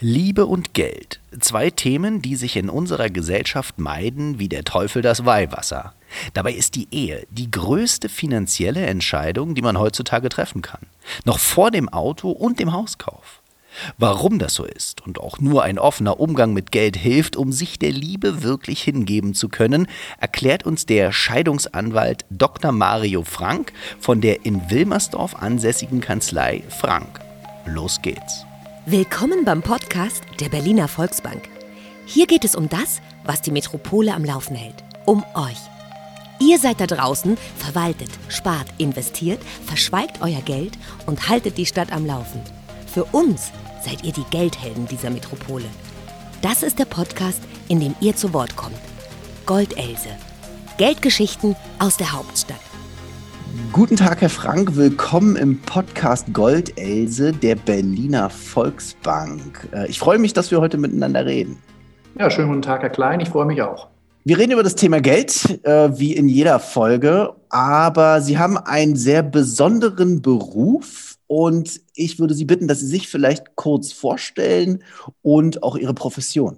Liebe und Geld. Zwei Themen, die sich in unserer Gesellschaft meiden wie der Teufel das Weihwasser. Dabei ist die Ehe die größte finanzielle Entscheidung, die man heutzutage treffen kann. Noch vor dem Auto und dem Hauskauf. Warum das so ist und auch nur ein offener Umgang mit Geld hilft, um sich der Liebe wirklich hingeben zu können, erklärt uns der Scheidungsanwalt Dr. Mario Frank von der in Wilmersdorf ansässigen Kanzlei Frank. Los geht's. Willkommen beim Podcast der Berliner Volksbank. Hier geht es um das, was die Metropole am Laufen hält. Um euch. Ihr seid da draußen, verwaltet, spart, investiert, verschweigt euer Geld und haltet die Stadt am Laufen. Für uns seid ihr die Geldhelden dieser Metropole. Das ist der Podcast, in dem ihr zu Wort kommt. Goldelse. Geldgeschichten aus der Hauptstadt. Guten Tag, Herr Frank. Willkommen im Podcast Goldelse der Berliner Volksbank. Äh, ich freue mich, dass wir heute miteinander reden. Ja, schönen guten Tag, Herr Klein. Ich freue mich auch. Wir reden über das Thema Geld, äh, wie in jeder Folge, aber Sie haben einen sehr besonderen Beruf und ich würde Sie bitten, dass Sie sich vielleicht kurz vorstellen und auch Ihre Profession.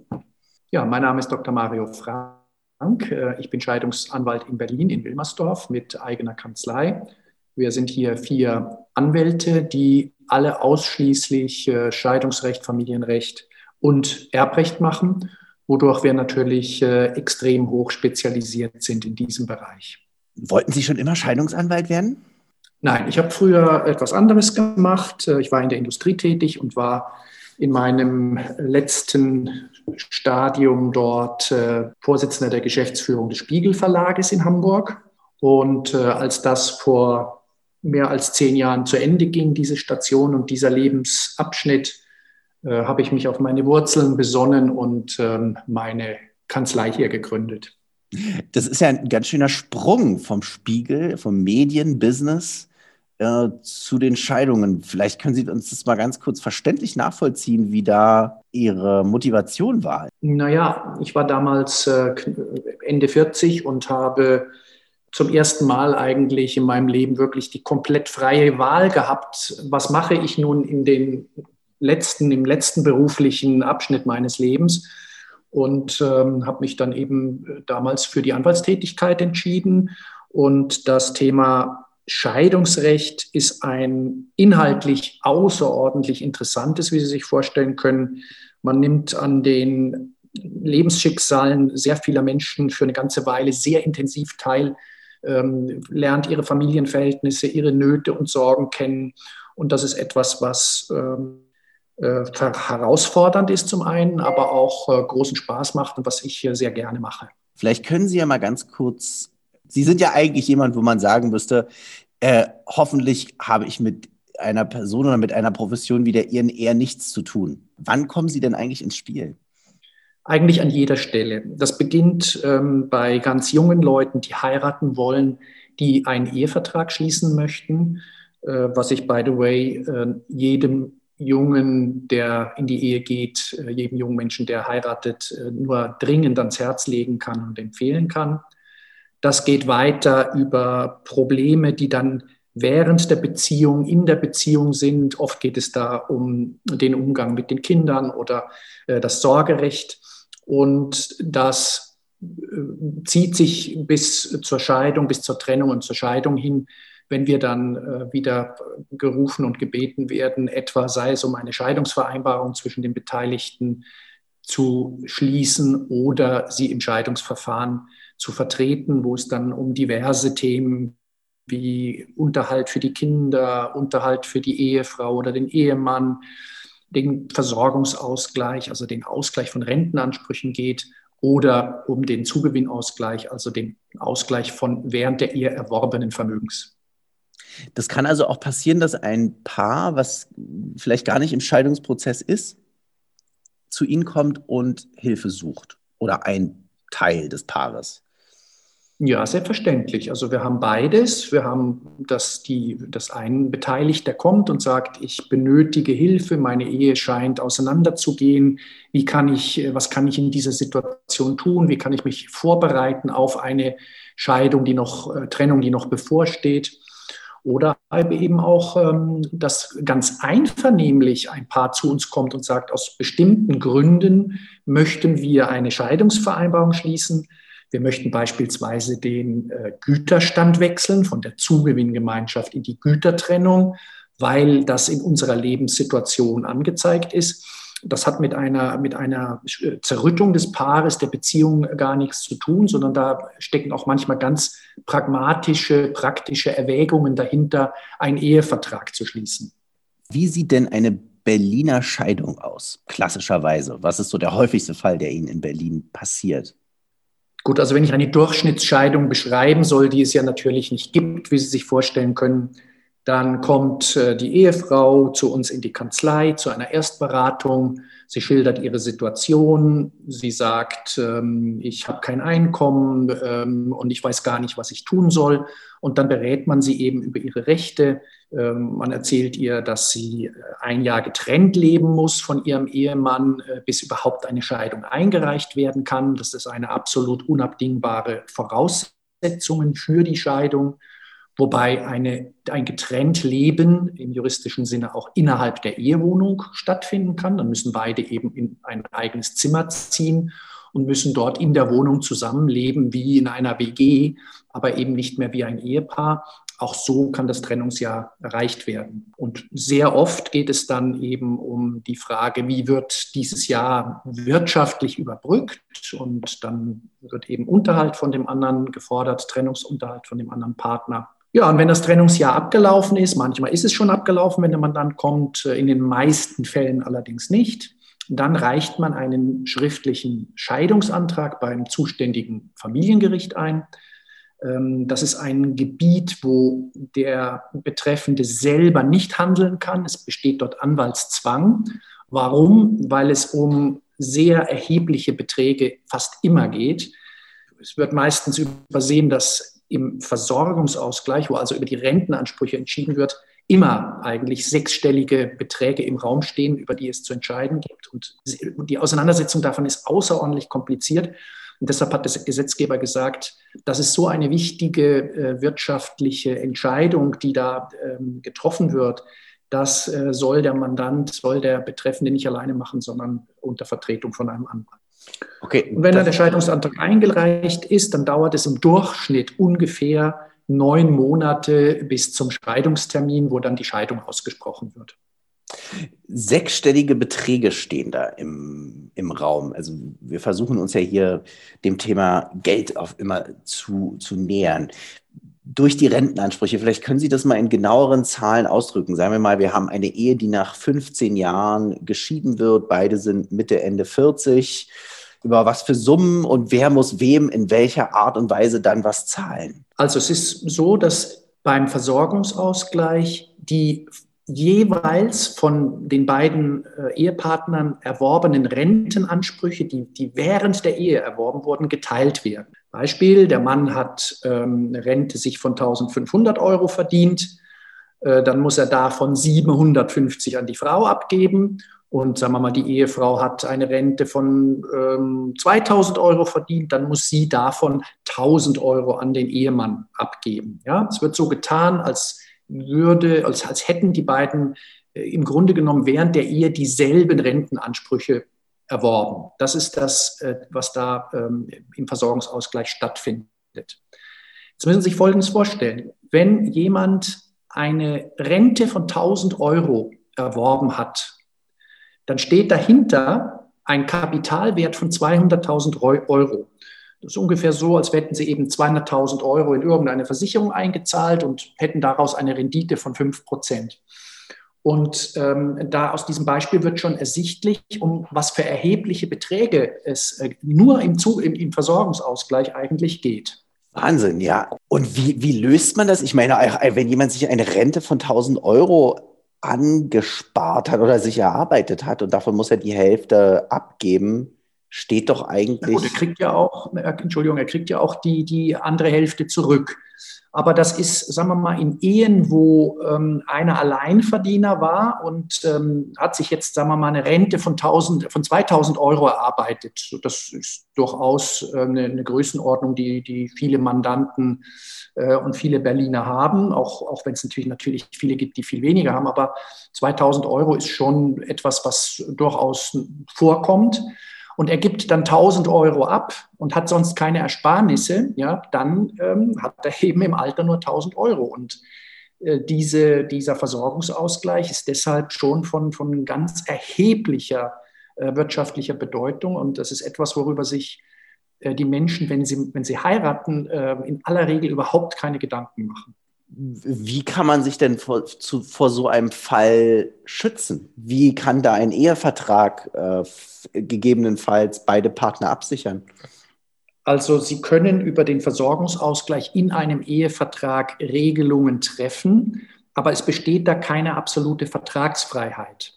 Ja, mein Name ist Dr. Mario Frank. Äh, ich bin Scheidungsanwalt in Berlin, in Wilmersdorf mit eigener Kanzlei. Wir sind hier vier Anwälte, die alle ausschließlich äh, Scheidungsrecht, Familienrecht und Erbrecht machen, wodurch wir natürlich äh, extrem hoch spezialisiert sind in diesem Bereich. Wollten Sie schon immer Scheidungsanwalt werden? Nein, ich habe früher etwas anderes gemacht. Ich war in der Industrie tätig und war in meinem letzten Stadium dort äh, Vorsitzender der Geschäftsführung des Spiegel Verlages in Hamburg. Und äh, als das vor mehr als zehn Jahren zu Ende ging, diese Station und dieser Lebensabschnitt, äh, habe ich mich auf meine Wurzeln besonnen und ähm, meine Kanzlei hier gegründet. Das ist ja ein ganz schöner Sprung vom Spiegel, vom Medienbusiness äh, zu den Scheidungen. Vielleicht können Sie uns das mal ganz kurz verständlich nachvollziehen, wie da Ihre Motivation war. Naja, ich war damals äh, Ende 40 und habe zum ersten Mal eigentlich in meinem Leben wirklich die komplett freie Wahl gehabt. Was mache ich nun in den letzten, im letzten beruflichen Abschnitt meines Lebens? Und ähm, habe mich dann eben damals für die Anwaltstätigkeit entschieden. Und das Thema Scheidungsrecht ist ein inhaltlich außerordentlich interessantes, wie Sie sich vorstellen können. Man nimmt an den Lebensschicksalen sehr vieler Menschen für eine ganze Weile sehr intensiv teil, ähm, lernt ihre Familienverhältnisse, ihre Nöte und Sorgen kennen. Und das ist etwas, was ähm, äh, herausfordernd ist zum einen, aber auch äh, großen Spaß macht und was ich hier sehr gerne mache. Vielleicht können Sie ja mal ganz kurz Sie sind ja eigentlich jemand, wo man sagen müsste, äh, hoffentlich habe ich mit einer Person oder mit einer Profession wie der Ihren eher nichts zu tun. Wann kommen Sie denn eigentlich ins Spiel? Eigentlich an jeder Stelle. Das beginnt ähm, bei ganz jungen Leuten, die heiraten wollen, die einen Ehevertrag schließen möchten, äh, was ich, by the way, äh, jedem Jungen, der in die Ehe geht, äh, jedem jungen Menschen, der heiratet, äh, nur dringend ans Herz legen kann und empfehlen kann. Das geht weiter über Probleme, die dann während der Beziehung, in der Beziehung sind. Oft geht es da um den Umgang mit den Kindern oder äh, das Sorgerecht. Und das äh, zieht sich bis zur Scheidung, bis zur Trennung und zur Scheidung hin, wenn wir dann äh, wieder gerufen und gebeten werden, etwa sei es um eine Scheidungsvereinbarung zwischen den Beteiligten zu schließen oder sie im Scheidungsverfahren zu vertreten, wo es dann um diverse Themen wie Unterhalt für die Kinder, Unterhalt für die Ehefrau oder den Ehemann, den Versorgungsausgleich, also den Ausgleich von Rentenansprüchen geht oder um den Zugewinnausgleich, also den Ausgleich von während der Ehe erworbenen Vermögens. Das kann also auch passieren, dass ein Paar, was vielleicht gar nicht im Scheidungsprozess ist, zu Ihnen kommt und Hilfe sucht oder ein Teil des Paares. Ja, selbstverständlich. Also wir haben beides. Wir haben das, die, das einen beteiligt, der kommt und sagt, ich benötige Hilfe, meine Ehe scheint auseinanderzugehen. Wie kann ich, was kann ich in dieser Situation tun? Wie kann ich mich vorbereiten auf eine Scheidung, die noch, äh, Trennung, die noch bevorsteht? Oder eben auch, ähm, dass ganz einvernehmlich ein Paar zu uns kommt und sagt, aus bestimmten Gründen möchten wir eine Scheidungsvereinbarung schließen. Wir möchten beispielsweise den äh, Güterstand wechseln von der Zugewinngemeinschaft in die Gütertrennung, weil das in unserer Lebenssituation angezeigt ist. Das hat mit einer, mit einer Zerrüttung des Paares, der Beziehung gar nichts zu tun, sondern da stecken auch manchmal ganz pragmatische, praktische Erwägungen dahinter, einen Ehevertrag zu schließen. Wie sieht denn eine Berliner Scheidung aus, klassischerweise? Was ist so der häufigste Fall, der Ihnen in Berlin passiert? Gut, also wenn ich eine Durchschnittsscheidung beschreiben soll, die es ja natürlich nicht gibt, wie Sie sich vorstellen können, dann kommt äh, die Ehefrau zu uns in die Kanzlei zu einer Erstberatung. Sie schildert ihre Situation. Sie sagt, ähm, ich habe kein Einkommen ähm, und ich weiß gar nicht, was ich tun soll. Und dann berät man sie eben über ihre Rechte. Ähm, man erzählt ihr, dass sie äh, ein Jahr getrennt leben muss von ihrem Ehemann, äh, bis überhaupt eine Scheidung eingereicht werden kann. Das ist eine absolut unabdingbare Voraussetzung für die Scheidung wobei eine, ein getrennt Leben im juristischen Sinne auch innerhalb der Ehewohnung stattfinden kann. Dann müssen beide eben in ein eigenes Zimmer ziehen und müssen dort in der Wohnung zusammenleben wie in einer WG, aber eben nicht mehr wie ein Ehepaar. Auch so kann das Trennungsjahr erreicht werden. Und sehr oft geht es dann eben um die Frage, wie wird dieses Jahr wirtschaftlich überbrückt? Und dann wird eben Unterhalt von dem anderen gefordert, Trennungsunterhalt von dem anderen Partner. Ja, und wenn das Trennungsjahr abgelaufen ist, manchmal ist es schon abgelaufen, wenn der Mandant kommt, äh, in den meisten Fällen allerdings nicht, dann reicht man einen schriftlichen Scheidungsantrag beim zuständigen Familiengericht ein. Ähm, das ist ein Gebiet, wo der Betreffende selber nicht handeln kann. Es besteht dort Anwaltszwang. Warum? Weil es um sehr erhebliche Beträge fast immer geht. Es wird meistens übersehen, dass im Versorgungsausgleich, wo also über die Rentenansprüche entschieden wird, immer eigentlich sechsstellige Beträge im Raum stehen, über die es zu entscheiden gibt. Und die Auseinandersetzung davon ist außerordentlich kompliziert. Und deshalb hat der Gesetzgeber gesagt, das ist so eine wichtige äh, wirtschaftliche Entscheidung, die da ähm, getroffen wird. Das äh, soll der Mandant, soll der Betreffende nicht alleine machen, sondern unter Vertretung von einem Anwalt. Okay, und wenn dann der Scheidungsantrag eingereicht ist, dann dauert es im Durchschnitt ungefähr neun Monate bis zum Scheidungstermin, wo dann die Scheidung ausgesprochen wird. Sechsstellige Beträge stehen da im, im Raum. Also wir versuchen uns ja hier dem Thema Geld auf immer zu, zu nähern. Durch die Rentenansprüche, vielleicht können Sie das mal in genaueren Zahlen ausdrücken. Sagen wir mal, wir haben eine Ehe, die nach 15 Jahren geschieden wird. Beide sind Mitte, Ende 40 über was für Summen und wer muss wem in welcher Art und Weise dann was zahlen? Also es ist so, dass beim Versorgungsausgleich die jeweils von den beiden äh, Ehepartnern erworbenen Rentenansprüche, die, die während der Ehe erworben wurden, geteilt werden. Beispiel, der Mann hat ähm, eine Rente sich von 1500 Euro verdient, äh, dann muss er davon 750 an die Frau abgeben und sagen wir mal, die Ehefrau hat eine Rente von ähm, 2000 Euro verdient, dann muss sie davon 1000 Euro an den Ehemann abgeben. Ja, es wird so getan, als würde, als, als hätten die beiden äh, im Grunde genommen während der Ehe dieselben Rentenansprüche erworben. Das ist das, äh, was da ähm, im Versorgungsausgleich stattfindet. Jetzt müssen Sie sich Folgendes vorstellen. Wenn jemand eine Rente von 1000 Euro erworben hat dann steht dahinter ein Kapitalwert von 200.000 Euro. Das ist ungefähr so, als hätten Sie eben 200.000 Euro in irgendeine Versicherung eingezahlt und hätten daraus eine Rendite von 5 Prozent. Und ähm, da aus diesem Beispiel wird schon ersichtlich, um was für erhebliche Beträge es äh, nur im, Zug, im, im Versorgungsausgleich eigentlich geht. Wahnsinn, ja. Und wie, wie löst man das? Ich meine, wenn jemand sich eine Rente von 1000 Euro angespart hat oder sich erarbeitet hat und davon muss er die Hälfte abgeben. Steht doch eigentlich. Gut, er kriegt ja auch, Entschuldigung, er kriegt ja auch die, die andere Hälfte zurück. Aber das ist, sagen wir mal, in Ehen, wo ähm, einer Alleinverdiener war und ähm, hat sich jetzt, sagen wir mal, eine Rente von, 1000, von 2000 Euro erarbeitet. Das ist durchaus äh, eine, eine, Größenordnung, die, die viele Mandanten äh, und viele Berliner haben, auch, auch wenn es natürlich, natürlich viele gibt, die viel weniger haben. Aber 2000 Euro ist schon etwas, was durchaus vorkommt und er gibt dann 1000 Euro ab und hat sonst keine Ersparnisse, ja, dann ähm, hat er eben im Alter nur 1000 Euro. Und äh, diese, dieser Versorgungsausgleich ist deshalb schon von, von ganz erheblicher äh, wirtschaftlicher Bedeutung. Und das ist etwas, worüber sich äh, die Menschen, wenn sie, wenn sie heiraten, äh, in aller Regel überhaupt keine Gedanken machen. Wie kann man sich denn vor, zu, vor so einem Fall schützen? Wie kann da ein Ehevertrag äh, gegebenenfalls beide Partner absichern? Also Sie können über den Versorgungsausgleich in einem Ehevertrag Regelungen treffen, aber es besteht da keine absolute Vertragsfreiheit.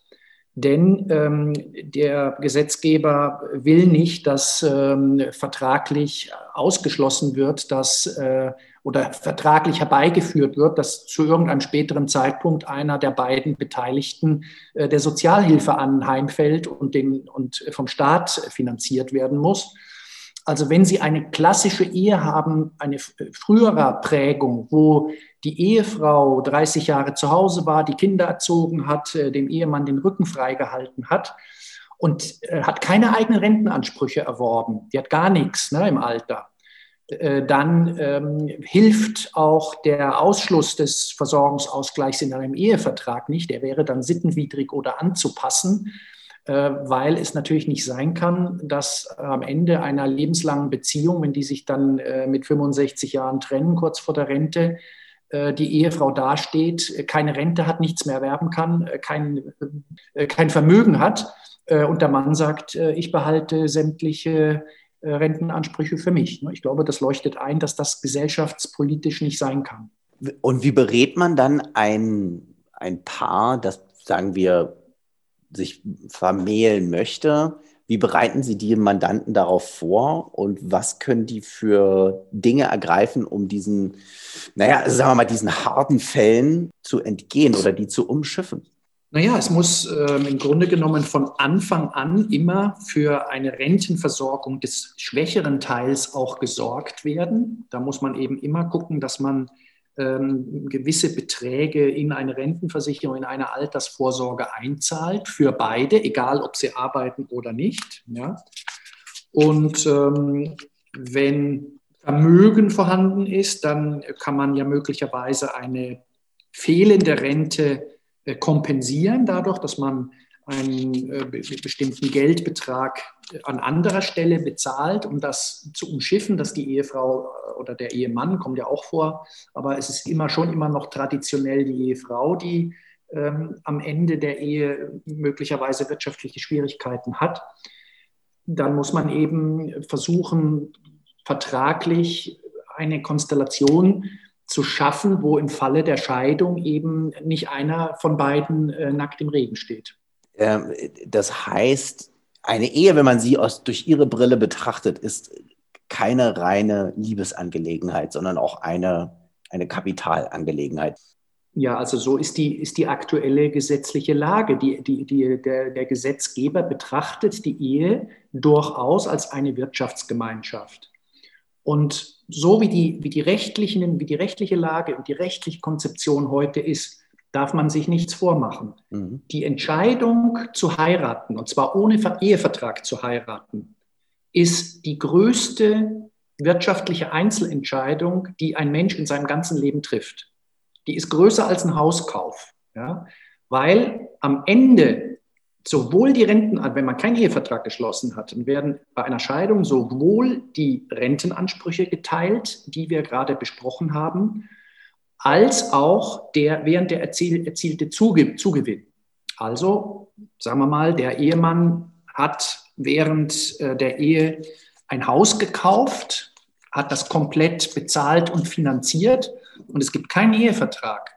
Denn ähm, der Gesetzgeber will nicht, dass ähm, vertraglich ausgeschlossen wird, dass äh, oder vertraglich herbeigeführt wird, dass zu irgendeinem späteren Zeitpunkt einer der beiden Beteiligten äh, der Sozialhilfe anheimfällt und, den, und vom Staat finanziert werden muss. Also wenn Sie eine klassische Ehe haben, eine frühere Prägung, wo die Ehefrau 30 Jahre zu Hause war, die Kinder erzogen hat, äh, dem Ehemann den Rücken freigehalten hat und äh, hat keine eigenen Rentenansprüche erworben, die hat gar nichts ne, im Alter, dann ähm, hilft auch der Ausschluss des Versorgungsausgleichs in einem Ehevertrag nicht. Der wäre dann sittenwidrig oder anzupassen, äh, weil es natürlich nicht sein kann, dass am Ende einer lebenslangen Beziehung, wenn die sich dann äh, mit 65 Jahren trennen, kurz vor der Rente, äh, die Ehefrau dasteht, keine Rente hat, nichts mehr erwerben kann, äh, kein, kein Vermögen hat und der Mann sagt, ich behalte sämtliche äh, Rentenansprüche für mich. Ne? Ich glaube, das leuchtet ein, dass das gesellschaftspolitisch nicht sein kann. Und wie berät man dann ein, ein Paar, das, sagen wir, sich vermählen möchte? Wie bereiten Sie die Mandanten darauf vor und was können die für Dinge ergreifen, um diesen, naja, sagen wir mal, diesen harten Fällen zu entgehen oder die zu umschiffen? Naja, es muss äh, im Grunde genommen von Anfang an immer für eine Rentenversorgung des schwächeren Teils auch gesorgt werden. Da muss man eben immer gucken, dass man ähm, gewisse Beträge in eine Rentenversicherung, in eine Altersvorsorge einzahlt, für beide, egal ob sie arbeiten oder nicht. Ja? Und ähm, wenn Vermögen vorhanden ist, dann kann man ja möglicherweise eine fehlende Rente kompensieren, dadurch, dass man einen äh, bestimmten Geldbetrag an anderer Stelle bezahlt, um das zu umschiffen, dass die Ehefrau äh, oder der Ehemann, kommt ja auch vor, aber es ist immer schon immer noch traditionell die Ehefrau, die ähm, am Ende der Ehe möglicherweise wirtschaftliche Schwierigkeiten hat. Dann muss man eben versuchen, vertraglich eine Konstellation zu schaffen, wo im Falle der Scheidung eben nicht einer von beiden äh, nackt im Regen steht. Ähm, das heißt, eine Ehe, wenn man sie aus, durch ihre Brille betrachtet, ist keine reine Liebesangelegenheit, sondern auch eine, eine Kapitalangelegenheit. Ja, also so ist die, ist die aktuelle gesetzliche Lage. Die, die, die, der, der Gesetzgeber betrachtet die Ehe durchaus als eine Wirtschaftsgemeinschaft. Und so wie die, wie, die rechtlichen, wie die rechtliche Lage und die rechtliche Konzeption heute ist, darf man sich nichts vormachen. Mhm. Die Entscheidung zu heiraten, und zwar ohne Ehevertrag zu heiraten, ist die größte wirtschaftliche Einzelentscheidung, die ein Mensch in seinem ganzen Leben trifft. Die ist größer als ein Hauskauf, ja? weil am Ende sowohl die Renten, wenn man keinen Ehevertrag geschlossen hat, dann werden bei einer Scheidung sowohl die Rentenansprüche geteilt, die wir gerade besprochen haben, als auch der während der erziel, erzielte Zugewinn. Also, sagen wir mal, der Ehemann hat während äh, der Ehe ein Haus gekauft, hat das komplett bezahlt und finanziert und es gibt keinen Ehevertrag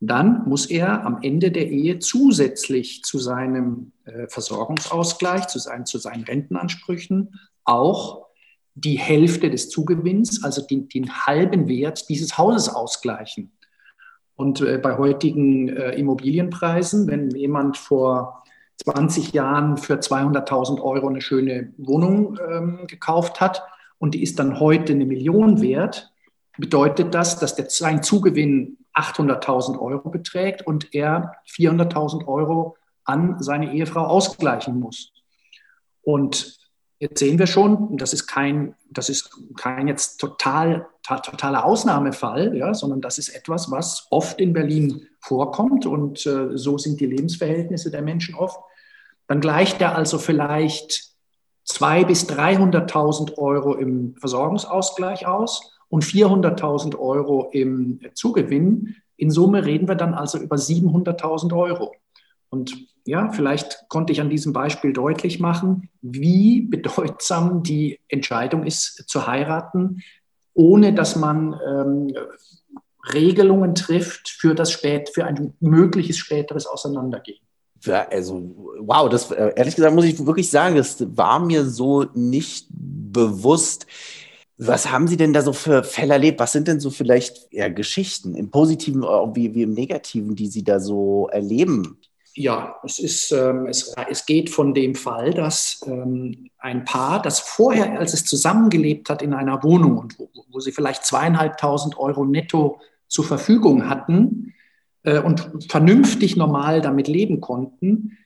dann muss er am Ende der Ehe zusätzlich zu seinem äh, Versorgungsausgleich, zu seinen, zu seinen Rentenansprüchen auch die Hälfte des Zugewinns, also den, den halben Wert dieses Hauses ausgleichen. Und äh, bei heutigen äh, Immobilienpreisen, wenn jemand vor 20 Jahren für 200.000 Euro eine schöne Wohnung ähm, gekauft hat und die ist dann heute eine Million wert, bedeutet das, dass der, sein Zugewinn 800.000 Euro beträgt und er 400.000 Euro an seine Ehefrau ausgleichen muss. Und jetzt sehen wir schon, das ist kein, das ist kein jetzt total, totaler Ausnahmefall, ja, sondern das ist etwas, was oft in Berlin vorkommt und äh, so sind die Lebensverhältnisse der Menschen oft. Dann gleicht er also vielleicht 200.000 bis 300.000 Euro im Versorgungsausgleich aus und 400.000 Euro im Zugewinn. In Summe reden wir dann also über 700.000 Euro. Und ja, vielleicht konnte ich an diesem Beispiel deutlich machen, wie bedeutsam die Entscheidung ist, zu heiraten, ohne dass man ähm, Regelungen trifft für, das spät, für ein mögliches späteres Auseinandergehen. Ja, also, wow, das äh, ehrlich gesagt muss ich wirklich sagen, das war mir so nicht bewusst. Was haben Sie denn da so für Fälle erlebt? Was sind denn so vielleicht ja, Geschichten im Positiven wie, wie im Negativen, die Sie da so erleben? Ja, es, ist, ähm, es, es geht von dem Fall, dass ähm, ein Paar, das vorher, als es zusammengelebt hat in einer Wohnung und wo, wo sie vielleicht zweieinhalbtausend Euro netto zur Verfügung hatten äh, und vernünftig normal damit leben konnten,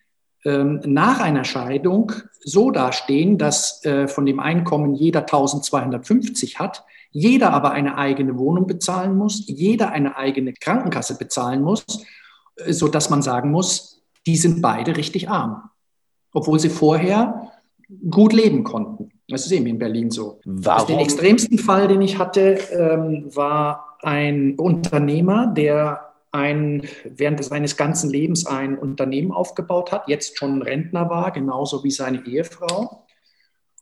nach einer Scheidung so dastehen, dass äh, von dem Einkommen jeder 1250 hat, jeder aber eine eigene Wohnung bezahlen muss, jeder eine eigene Krankenkasse bezahlen muss, äh, so dass man sagen muss, die sind beide richtig arm, obwohl sie vorher gut leben konnten. Das ist eben in Berlin so. Warum? Den extremsten Fall, den ich hatte, ähm, war ein Unternehmer, der ein, während seines ganzen Lebens ein Unternehmen aufgebaut hat, jetzt schon Rentner war, genauso wie seine Ehefrau.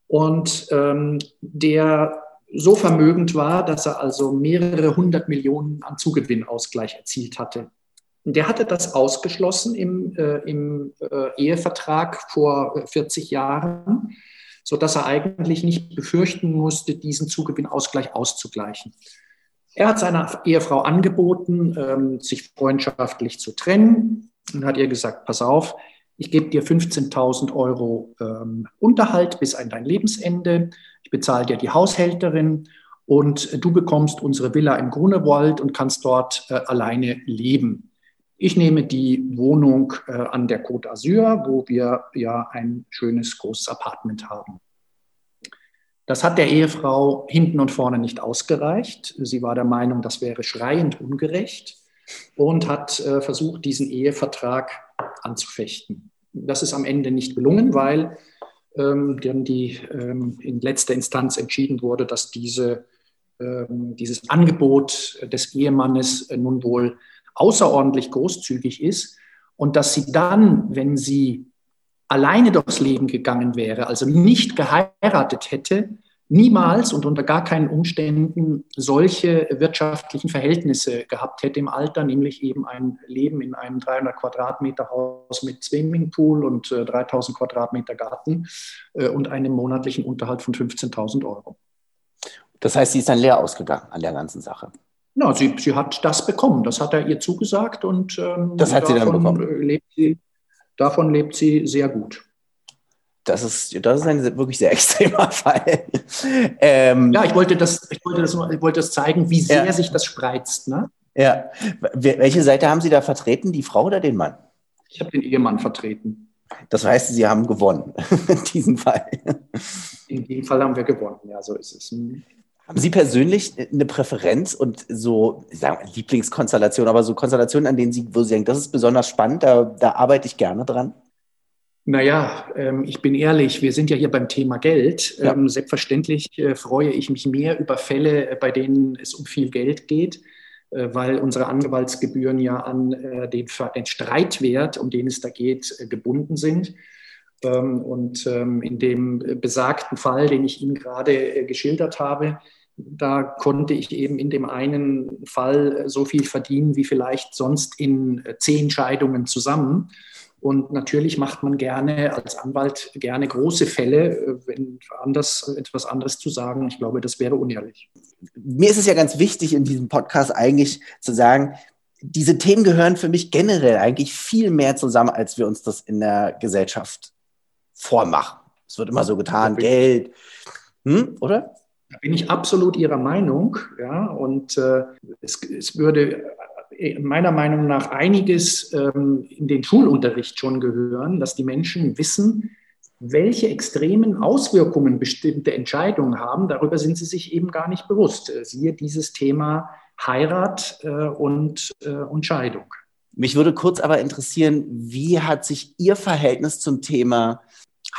Und ähm, der so vermögend war, dass er also mehrere hundert Millionen an Zugewinnausgleich erzielt hatte. Der hatte das ausgeschlossen im, äh, im äh, Ehevertrag vor 40 Jahren, sodass er eigentlich nicht befürchten musste, diesen Zugewinnausgleich auszugleichen. Er hat seiner Ehefrau angeboten, ähm, sich freundschaftlich zu trennen und hat ihr gesagt, pass auf, ich gebe dir 15.000 Euro ähm, Unterhalt bis an dein Lebensende, ich bezahle dir die Haushälterin und du bekommst unsere Villa im Grunewald und kannst dort äh, alleine leben. Ich nehme die Wohnung äh, an der Côte d'Azur, wo wir ja ein schönes großes Apartment haben. Das hat der Ehefrau hinten und vorne nicht ausgereicht. Sie war der Meinung, das wäre schreiend ungerecht und hat äh, versucht, diesen Ehevertrag anzufechten. Das ist am Ende nicht gelungen, weil ähm, dann die ähm, in letzter Instanz entschieden wurde, dass diese, ähm, dieses Angebot des Ehemannes äh, nun wohl außerordentlich großzügig ist und dass sie dann, wenn sie alleine durchs Leben gegangen wäre, also nicht geheiratet hätte, niemals und unter gar keinen Umständen solche wirtschaftlichen Verhältnisse gehabt hätte im Alter, nämlich eben ein Leben in einem 300 Quadratmeter Haus mit Swimmingpool und äh, 3000 Quadratmeter Garten äh, und einem monatlichen Unterhalt von 15.000 Euro. Das heißt, sie ist dann leer ausgegangen an der ganzen Sache. Na, sie, sie hat das bekommen. Das hat er ihr zugesagt und ähm, das hat sie dann bekommen. Lebt sie, Davon lebt sie sehr gut. Das ist, das ist ein wirklich sehr extremer Fall. Ähm, ja, ich wollte, das, ich, wollte das, ich wollte das zeigen, wie sehr ja. sich das spreizt. Ne? Ja. Welche Seite haben Sie da vertreten, die Frau oder den Mann? Ich habe den Ehemann vertreten. Das heißt, Sie haben gewonnen in diesem Fall. In diesem Fall haben wir gewonnen, ja, so ist es. Haben Sie persönlich eine Präferenz und so, ich sage Lieblingskonstellation, aber so Konstellationen, an denen Sie, wo Sie denken, das ist besonders spannend, da, da arbeite ich gerne dran? Naja, ähm, ich bin ehrlich, wir sind ja hier beim Thema Geld. Ja. Ähm, selbstverständlich äh, freue ich mich mehr über Fälle, äh, bei denen es um viel Geld geht, äh, weil unsere Anwaltsgebühren ja an äh, den, den, Streitwert, um den es da geht, äh, gebunden sind. Ähm, und ähm, in dem besagten Fall, den ich Ihnen gerade äh, geschildert habe, da konnte ich eben in dem einen Fall so viel verdienen wie vielleicht sonst in zehn Scheidungen zusammen. Und natürlich macht man gerne als Anwalt gerne große Fälle, wenn anders etwas anderes zu sagen. Ich glaube, das wäre unehrlich. Mir ist es ja ganz wichtig, in diesem Podcast eigentlich zu sagen, diese Themen gehören für mich generell eigentlich viel mehr zusammen, als wir uns das in der Gesellschaft vormachen. Es wird immer so getan, Geld, hm, oder? Da bin ich absolut Ihrer Meinung. Ja, und äh, es, es, würde äh, meiner Meinung nach einiges ähm, in den Schulunterricht schon gehören, dass die Menschen wissen, welche extremen Auswirkungen bestimmte Entscheidungen haben. Darüber sind sie sich eben gar nicht bewusst. Äh, siehe dieses Thema Heirat äh, und, äh, und Scheidung. Mich würde kurz aber interessieren, wie hat sich Ihr Verhältnis zum Thema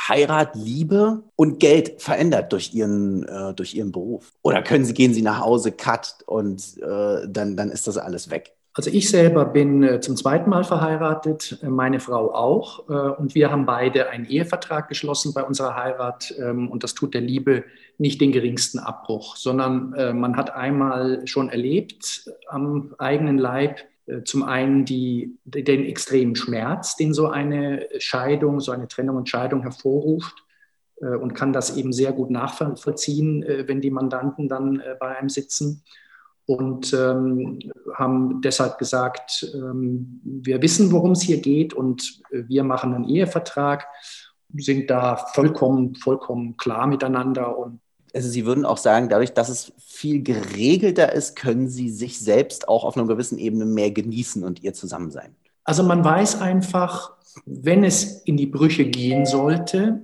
Heirat, Liebe und Geld verändert durch ihren, äh, durch ihren Beruf? Oder können Sie, gehen Sie nach Hause, cut und äh, dann, dann ist das alles weg? Also ich selber bin äh, zum zweiten Mal verheiratet, äh, meine Frau auch. Äh, und wir haben beide einen Ehevertrag geschlossen bei unserer Heirat. Ähm, und das tut der Liebe nicht den geringsten Abbruch, sondern man hat einmal schon erlebt am eigenen Leib, zum einen die, den extremen Schmerz, den so eine Scheidung, so eine Trennung und Scheidung hervorruft äh, und kann das eben sehr gut nachvollziehen, äh, wenn die Mandanten dann bei einem sitzen. Und ähm, haben deshalb gesagt, ähm, wir wissen, worum es hier geht und wir machen einen Ehevertrag, sind da vollkommen, vollkommen klar miteinander und also Sie würden auch sagen, dadurch, dass es viel geregelter ist, können Sie sich selbst auch auf einer gewissen Ebene mehr genießen und Ihr Zusammensein. Also man weiß einfach, wenn es in die Brüche gehen sollte,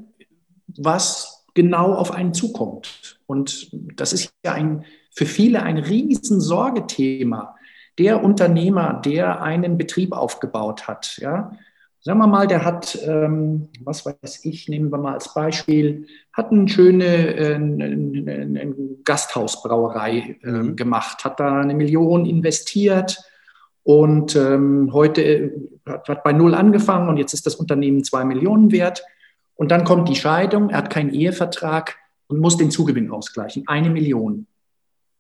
was genau auf einen zukommt. Und das ist ja ein, für viele ein Riesensorgethema. Der Unternehmer, der einen Betrieb aufgebaut hat, ja, Sagen wir mal, der hat, ähm, was weiß ich, nehmen wir mal als Beispiel, hat eine schöne äh, eine, eine Gasthausbrauerei äh, mhm. gemacht, hat da eine Million investiert und ähm, heute äh, hat, hat bei Null angefangen und jetzt ist das Unternehmen zwei Millionen wert. Und dann kommt die Scheidung, er hat keinen Ehevertrag und muss den Zugewinn ausgleichen, eine Million.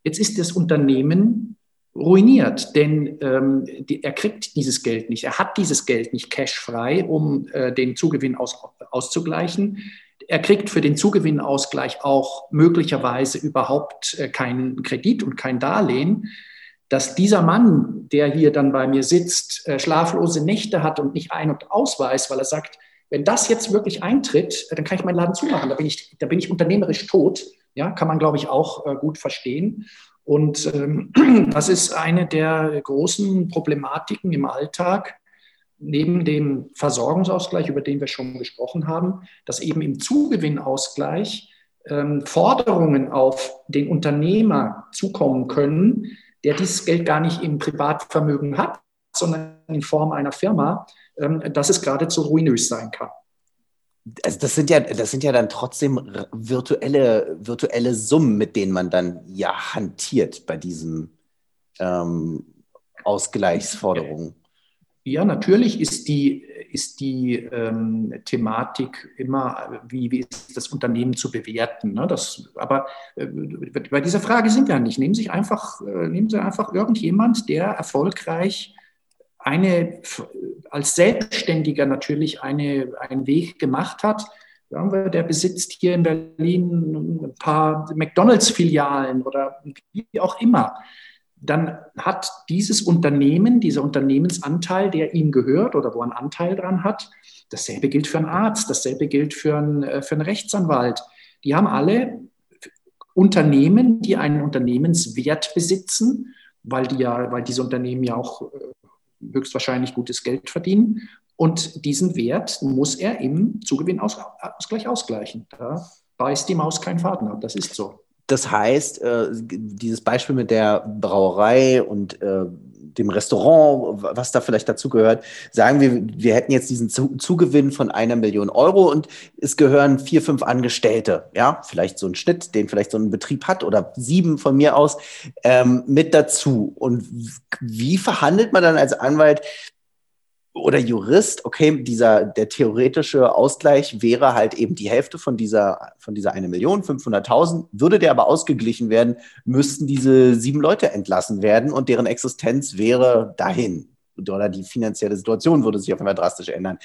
Jetzt ist das Unternehmen ruiniert, denn ähm, die, er kriegt dieses Geld nicht. Er hat dieses Geld nicht cashfrei, um äh, den Zugewinn aus, auszugleichen. Er kriegt für den Gewinnausgleich auch möglicherweise überhaupt äh, keinen Kredit und kein Darlehen. Dass dieser Mann, der hier dann bei mir sitzt, äh, schlaflose Nächte hat und nicht ein- und ausweist, weil er sagt, wenn das jetzt wirklich eintritt, dann kann ich meinen Laden zumachen. Da bin ich, da bin ich unternehmerisch tot. Ja, kann man, glaube ich, auch äh, gut verstehen. Und ähm, das ist eine der großen Problematiken im Alltag, neben dem Versorgungsausgleich, über den wir schon gesprochen haben, dass eben im Zugewinnausgleich ähm, Forderungen auf den Unternehmer zukommen können, der dieses Geld gar nicht im Privatvermögen hat, sondern in Form einer Firma, ähm, dass es geradezu ruinös sein kann also das sind ja, das sind ja dann trotzdem virtuelle, virtuelle Summen, mit denen man dann ja hantiert bei diesen ähm, Ausgleichsforderungen. Ja, natürlich ist die, ist die ähm, Thematik immer, wie, wie ist das Unternehmen zu bewerten. Ne? Das, aber äh, bei dieser Frage sind wir nicht. Nehmen Sie einfach, äh, nehmen Sie einfach irgendjemand, der erfolgreich eine, als Selbstständiger natürlich eine, einen Weg gemacht hat. Der besitzt hier in Berlin ein paar McDonalds-Filialen oder wie auch immer. Dann hat dieses Unternehmen, dieser Unternehmensanteil, der ihm gehört oder wo er einen Anteil dran hat, dasselbe gilt für einen Arzt, dasselbe gilt für einen, äh, für einen Rechtsanwalt. Die haben alle Unternehmen, die einen Unternehmenswert besitzen, weil, die ja, weil diese Unternehmen ja auch äh, höchstwahrscheinlich gutes Geld verdienen. Und diesen Wert muss er im Zugewinnausgleich ausgleichen. Da beißt die Maus keinen Faden ab. Das ist so. Das heißt, äh, dieses Beispiel mit der Brauerei und äh, dem Restaurant, was da vielleicht dazu gehört, sagen wir, wir hätten jetzt diesen Zugewinn von einer Million Euro und es gehören vier, fünf Angestellte, ja, vielleicht so ein Schnitt, den vielleicht so ein Betrieb hat oder sieben von mir aus, ähm, mit dazu. Und wie verhandelt man dann als Anwalt oder Jurist, okay, dieser, der theoretische Ausgleich wäre halt eben die Hälfte von dieser, von dieser 1 Million, 500.000. Würde der aber ausgeglichen werden, müssten diese sieben Leute entlassen werden und deren Existenz wäre dahin. Oder die finanzielle Situation würde sich auf einmal drastisch ändern.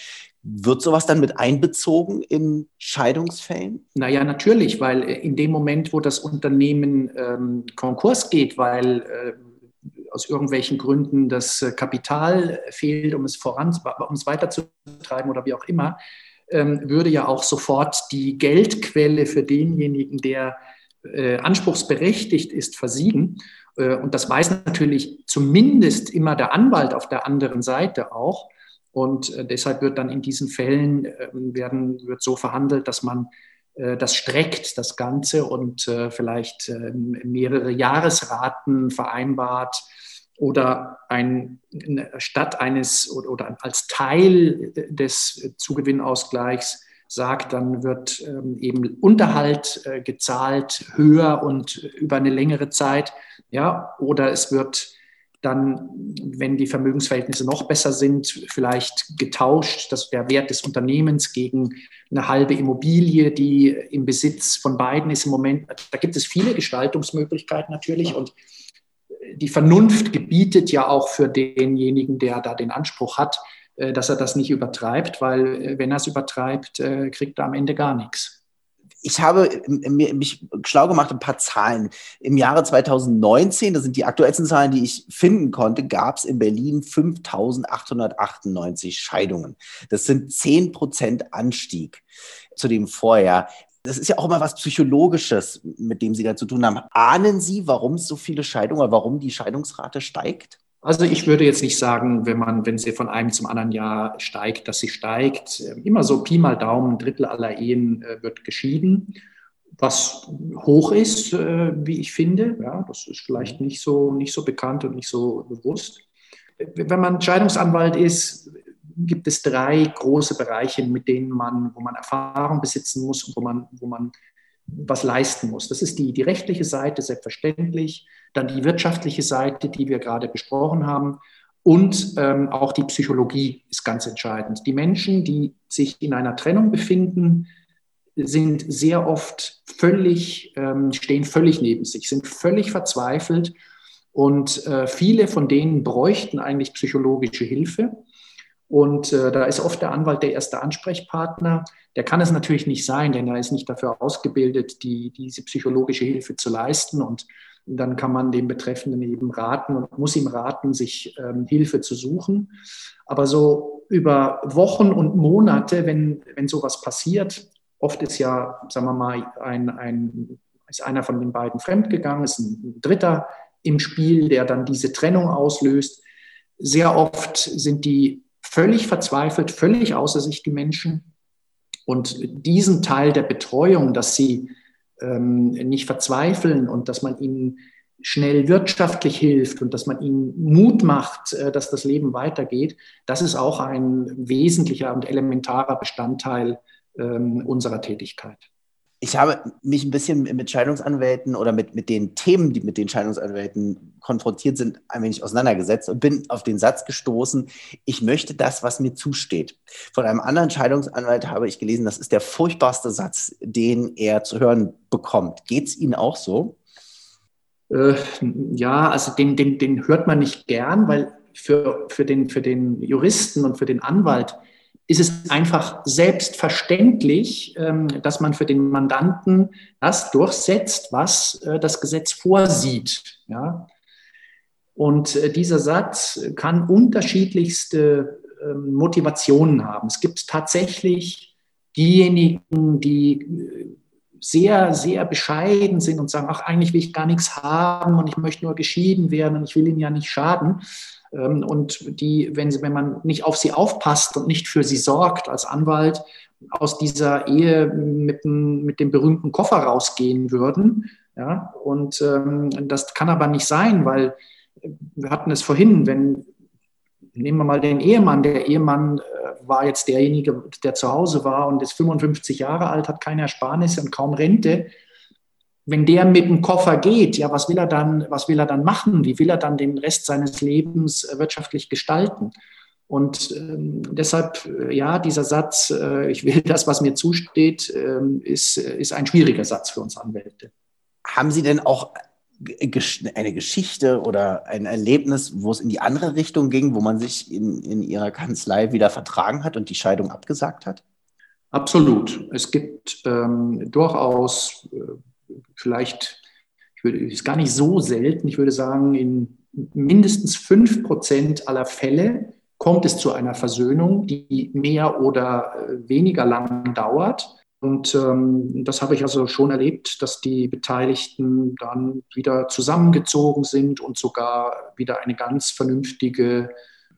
Wird sowas dann mit einbezogen in Scheidungsfällen? Naja, natürlich, weil in dem Moment, wo das Unternehmen ähm, Konkurs geht, weil äh, aus irgendwelchen Gründen das äh, Kapital fehlt, um es voran, um es weiterzutreiben oder wie auch immer, ähm, würde ja auch sofort die Geldquelle für denjenigen, der äh, anspruchsberechtigt ist, versiegen. Äh, und das weiß natürlich zumindest immer der Anwalt auf der anderen Seite auch. Und deshalb wird dann in diesen Fällen ähm, werden, wird so verhandelt, dass man das streckt, das Ganze, und vielleicht ähm, mehrere Jahresraten vereinbart, oder ein, statt eines oder als Teil des Zugewinnausgleichs sagt, dann wird ähm, eben Unterhalt äh, gezahlt höher und über eine längere Zeit, ja, oder es wird dann, wenn die Vermögensverhältnisse noch besser sind, vielleicht getauscht, dass der Wert des Unternehmens gegen eine halbe Immobilie, die im Besitz von beiden ist im Moment. Da gibt es viele Gestaltungsmöglichkeiten natürlich und die Vernunft gebietet ja auch für denjenigen, der da den Anspruch hat, äh, dass er das nicht übertreibt, weil äh, wenn er es übertreibt, äh, kriegt er am Ende gar nichts. Ich habe mich schlau gemacht, ein paar Zahlen. Im Jahre 2019, das sind die aktuellsten Zahlen, die ich finden konnte, gab es in Berlin 5.898 Scheidungen. Das sind 10 Prozent Anstieg zu dem Vorjahr. Das ist ja auch immer was Psychologisches, mit dem Sie da zu tun haben. Ahnen Sie, warum es so viele Scheidungen oder warum die Scheidungsrate steigt? Also ich würde jetzt nicht sagen, wenn man, wenn sie von einem zum anderen Jahr steigt, dass sie steigt. Immer so Pi mal Daumen, ein Drittel aller Ehen äh, wird geschieden, was hoch ist, äh, wie ich finde. Ja, das ist vielleicht nicht so, nicht so bekannt und nicht so bewusst. Wenn man Scheidungsanwalt ist, gibt es drei große Bereiche, mit denen man, wo man Erfahrung besitzen muss und wo man, wo man was leisten muss. Das ist die, die rechtliche Seite, selbstverständlich, dann die wirtschaftliche Seite, die wir gerade besprochen haben, und ähm, auch die Psychologie ist ganz entscheidend. Die Menschen, die sich in einer Trennung befinden, sind sehr oft völlig, ähm, stehen völlig neben sich, sind völlig verzweifelt und äh, viele von denen bräuchten eigentlich psychologische Hilfe. Und äh, da ist oft der Anwalt der erste Ansprechpartner. Der kann es natürlich nicht sein, denn er ist nicht dafür ausgebildet, die, diese psychologische Hilfe zu leisten. Und dann kann man dem Betreffenden eben raten und muss ihm raten, sich ähm, Hilfe zu suchen. Aber so über Wochen und Monate, wenn, wenn sowas passiert, oft ist ja, sagen wir mal, ein, ein, ist einer von den beiden fremdgegangen, ist ein Dritter im Spiel, der dann diese Trennung auslöst. Sehr oft sind die völlig verzweifelt, völlig außer sich die Menschen. Und diesen Teil der Betreuung, dass sie ähm, nicht verzweifeln und dass man ihnen schnell wirtschaftlich hilft und dass man ihnen Mut macht, äh, dass das Leben weitergeht, das ist auch ein wesentlicher und elementarer Bestandteil ähm, unserer Tätigkeit ich habe mich ein bisschen mit Scheidungsanwälten oder mit, mit den Themen, die mit den Scheidungsanwälten konfrontiert sind, ein wenig auseinandergesetzt und bin auf den Satz gestoßen, ich möchte das, was mir zusteht. Von einem anderen Scheidungsanwalt habe ich gelesen, das ist der furchtbarste Satz, den er zu hören bekommt. Geht es Ihnen auch so? Äh, ja, also den, den, den hört man nicht gern, weil für, für, den, für den Juristen und für den Anwalt ist es einfach selbstverständlich, ähm, dass man für den Mandanten das durchsetzt, was äh, das Gesetz vorsieht. Und äh, dieser Satz kann unterschiedlichste ähm, Motivationen haben. Es gibt tatsächlich diejenigen, die äh, sehr, sehr bescheiden sind und sagen, ach, eigentlich will ich gar nichts haben und ich möchte nur geschieden werden und ich will ihnen ja nicht schaden. Ähm, und die, wenn, sie, wenn man nicht auf sie aufpasst und nicht für sie sorgt als Anwalt, aus dieser Ehe mit, mit dem berühmten Koffer rausgehen würden. Ja, und ähm, das kann aber nicht sein, weil wir hatten es vorhin, wenn, nehmen wir mal den Ehemann, der Ehemann äh, war jetzt derjenige, der zu Hause war und ist 55 Jahre alt, hat keine Ersparnisse und kaum Rente wenn der mit dem Koffer geht, ja, was will er dann, was will er dann machen? Wie will er dann den Rest seines Lebens äh, wirtschaftlich gestalten? Und ähm, deshalb, äh, ja, dieser Satz, äh, ich will das, was mir zusteht, äh, ist, ist ein schwieriger Satz für uns Anwälte. Haben Sie denn auch eine Geschichte oder ein Erlebnis, wo es in die andere Richtung ging, wo man sich in, in Ihrer Kanzlei wieder vertragen hat und die Scheidung abgesagt hat? Absolut. Es gibt ähm, durchaus äh, vielleicht, ich würde, ist gar nicht so selten, ich würde sagen, in mindestens fünf Prozent aller Fälle kommt es zu einer Versöhnung, die mehr oder äh, weniger lang dauert. Und ähm, das habe ich also schon erlebt, dass die Beteiligten dann wieder zusammengezogen sind und sogar wieder eine ganz vernünftige,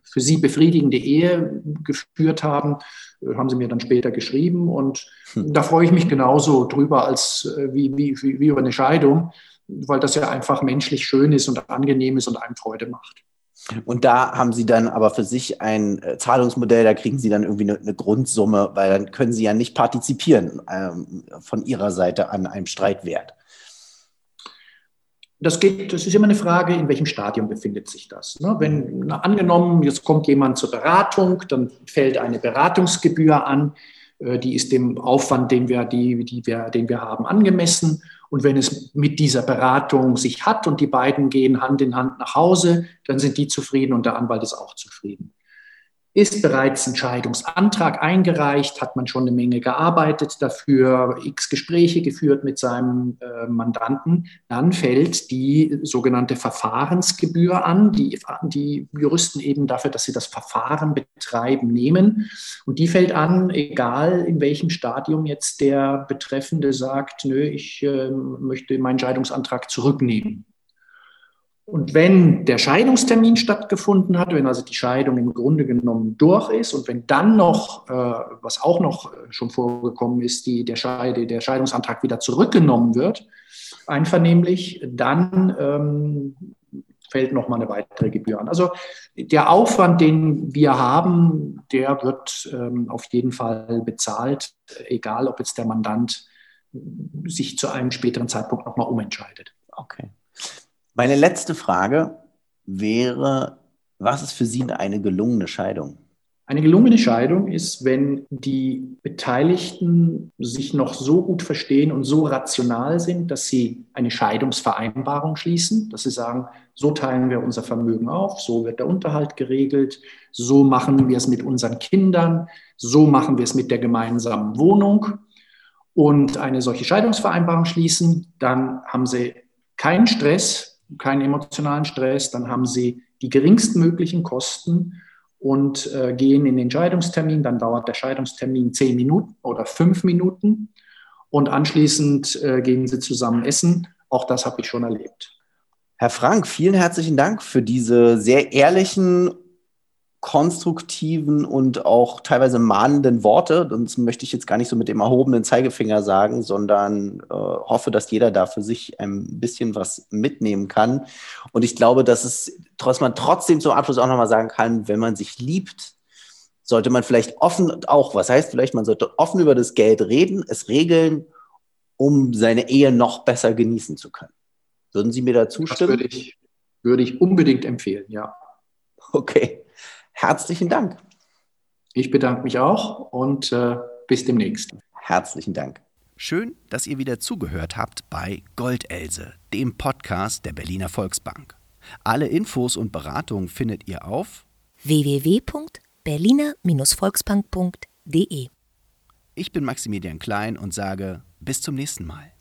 für sie befriedigende Ehe geführt haben. Äh, haben sie mir dann später geschrieben. Und hm. da freue ich mich genauso drüber als äh, wie, wie, wie über eine Scheidung, weil das ja einfach menschlich schön ist und angenehm ist und einem Freude macht. Und da haben Sie dann aber für sich ein äh, Zahlungsmodell, da kriegen Sie dann irgendwie eine, eine, Grundsumme, weil dann können Sie ja nicht partizipieren ähm, von Ihrer Seite an einem Streitwert. Das, geht, das ist immer eine Frage, in welchem Stadium befindet sich das. Ne? Wenn na, angenommen, jetzt kommt jemand zur Beratung, dann fällt eine Beratungsgebühr an, äh, die ist dem Aufwand, den wir, die, die wir, den wir haben, angemessen. Und wenn es mit dieser Beratung sich hat und die beiden gehen Hand in Hand nach Hause, dann sind die zufrieden und der Anwalt ist auch zufrieden. Ist bereits ein Scheidungsantrag eingereicht, hat man schon eine Menge gearbeitet dafür, x Gespräche geführt mit seinem äh, Mandanten, dann fällt die sogenannte Verfahrensgebühr an, die die Juristen eben dafür, dass sie das Verfahren betreiben, nehmen. Und die fällt an, egal in welchem Stadium jetzt der Betreffende sagt, nö, ich äh, möchte meinen Scheidungsantrag zurücknehmen. Und wenn der Scheidungstermin stattgefunden hat, wenn also die Scheidung im Grunde genommen durch ist und wenn dann noch, äh, was auch noch äh, schon vorgekommen ist, die, der, Scheide, der Scheidungsantrag wieder zurückgenommen wird, einvernehmlich, dann ähm, fällt noch mal eine weitere Gebühr an. Also der Aufwand, den wir haben, der wird ähm, auf jeden Fall bezahlt, egal ob jetzt der Mandant sich zu einem späteren Zeitpunkt noch mal umentscheidet. Okay. Meine letzte Frage wäre, was ist für Sie eine gelungene Scheidung? Eine gelungene Scheidung ist, wenn die Beteiligten sich noch so gut verstehen und so rational sind, dass sie eine Scheidungsvereinbarung schließen, dass sie sagen, so teilen wir unser Vermögen auf, so wird der Unterhalt geregelt, so machen wir es mit unseren Kindern, so machen wir es mit der gemeinsamen Wohnung und eine solche Scheidungsvereinbarung schließen, dann haben sie keinen Stress, keinen emotionalen Stress, dann haben sie die geringstmöglichen Kosten und äh, gehen in den Scheidungstermin. Dann dauert der Scheidungstermin zehn Minuten oder fünf Minuten und anschließend äh, gehen sie zusammen essen. Auch das habe ich schon erlebt. Herr Frank, vielen herzlichen Dank für diese sehr ehrlichen konstruktiven und auch teilweise mahnenden Worte. Das möchte ich jetzt gar nicht so mit dem erhobenen Zeigefinger sagen, sondern äh, hoffe, dass jeder da für sich ein bisschen was mitnehmen kann. Und ich glaube, dass es, dass man trotzdem zum Abschluss auch nochmal sagen kann, wenn man sich liebt, sollte man vielleicht offen auch, was heißt vielleicht, man sollte offen über das Geld reden, es regeln, um seine Ehe noch besser genießen zu können. Würden Sie mir da zustimmen? Das würde ich, würde ich unbedingt empfehlen, ja. Okay. Herzlichen Dank. Ich bedanke mich auch und äh, bis demnächst. Herzlichen Dank. Schön, dass ihr wieder zugehört habt bei Goldelse, dem Podcast der Berliner Volksbank. Alle Infos und Beratungen findet ihr auf www.berliner-volksbank.de. Ich bin Maximilian Klein und sage bis zum nächsten Mal.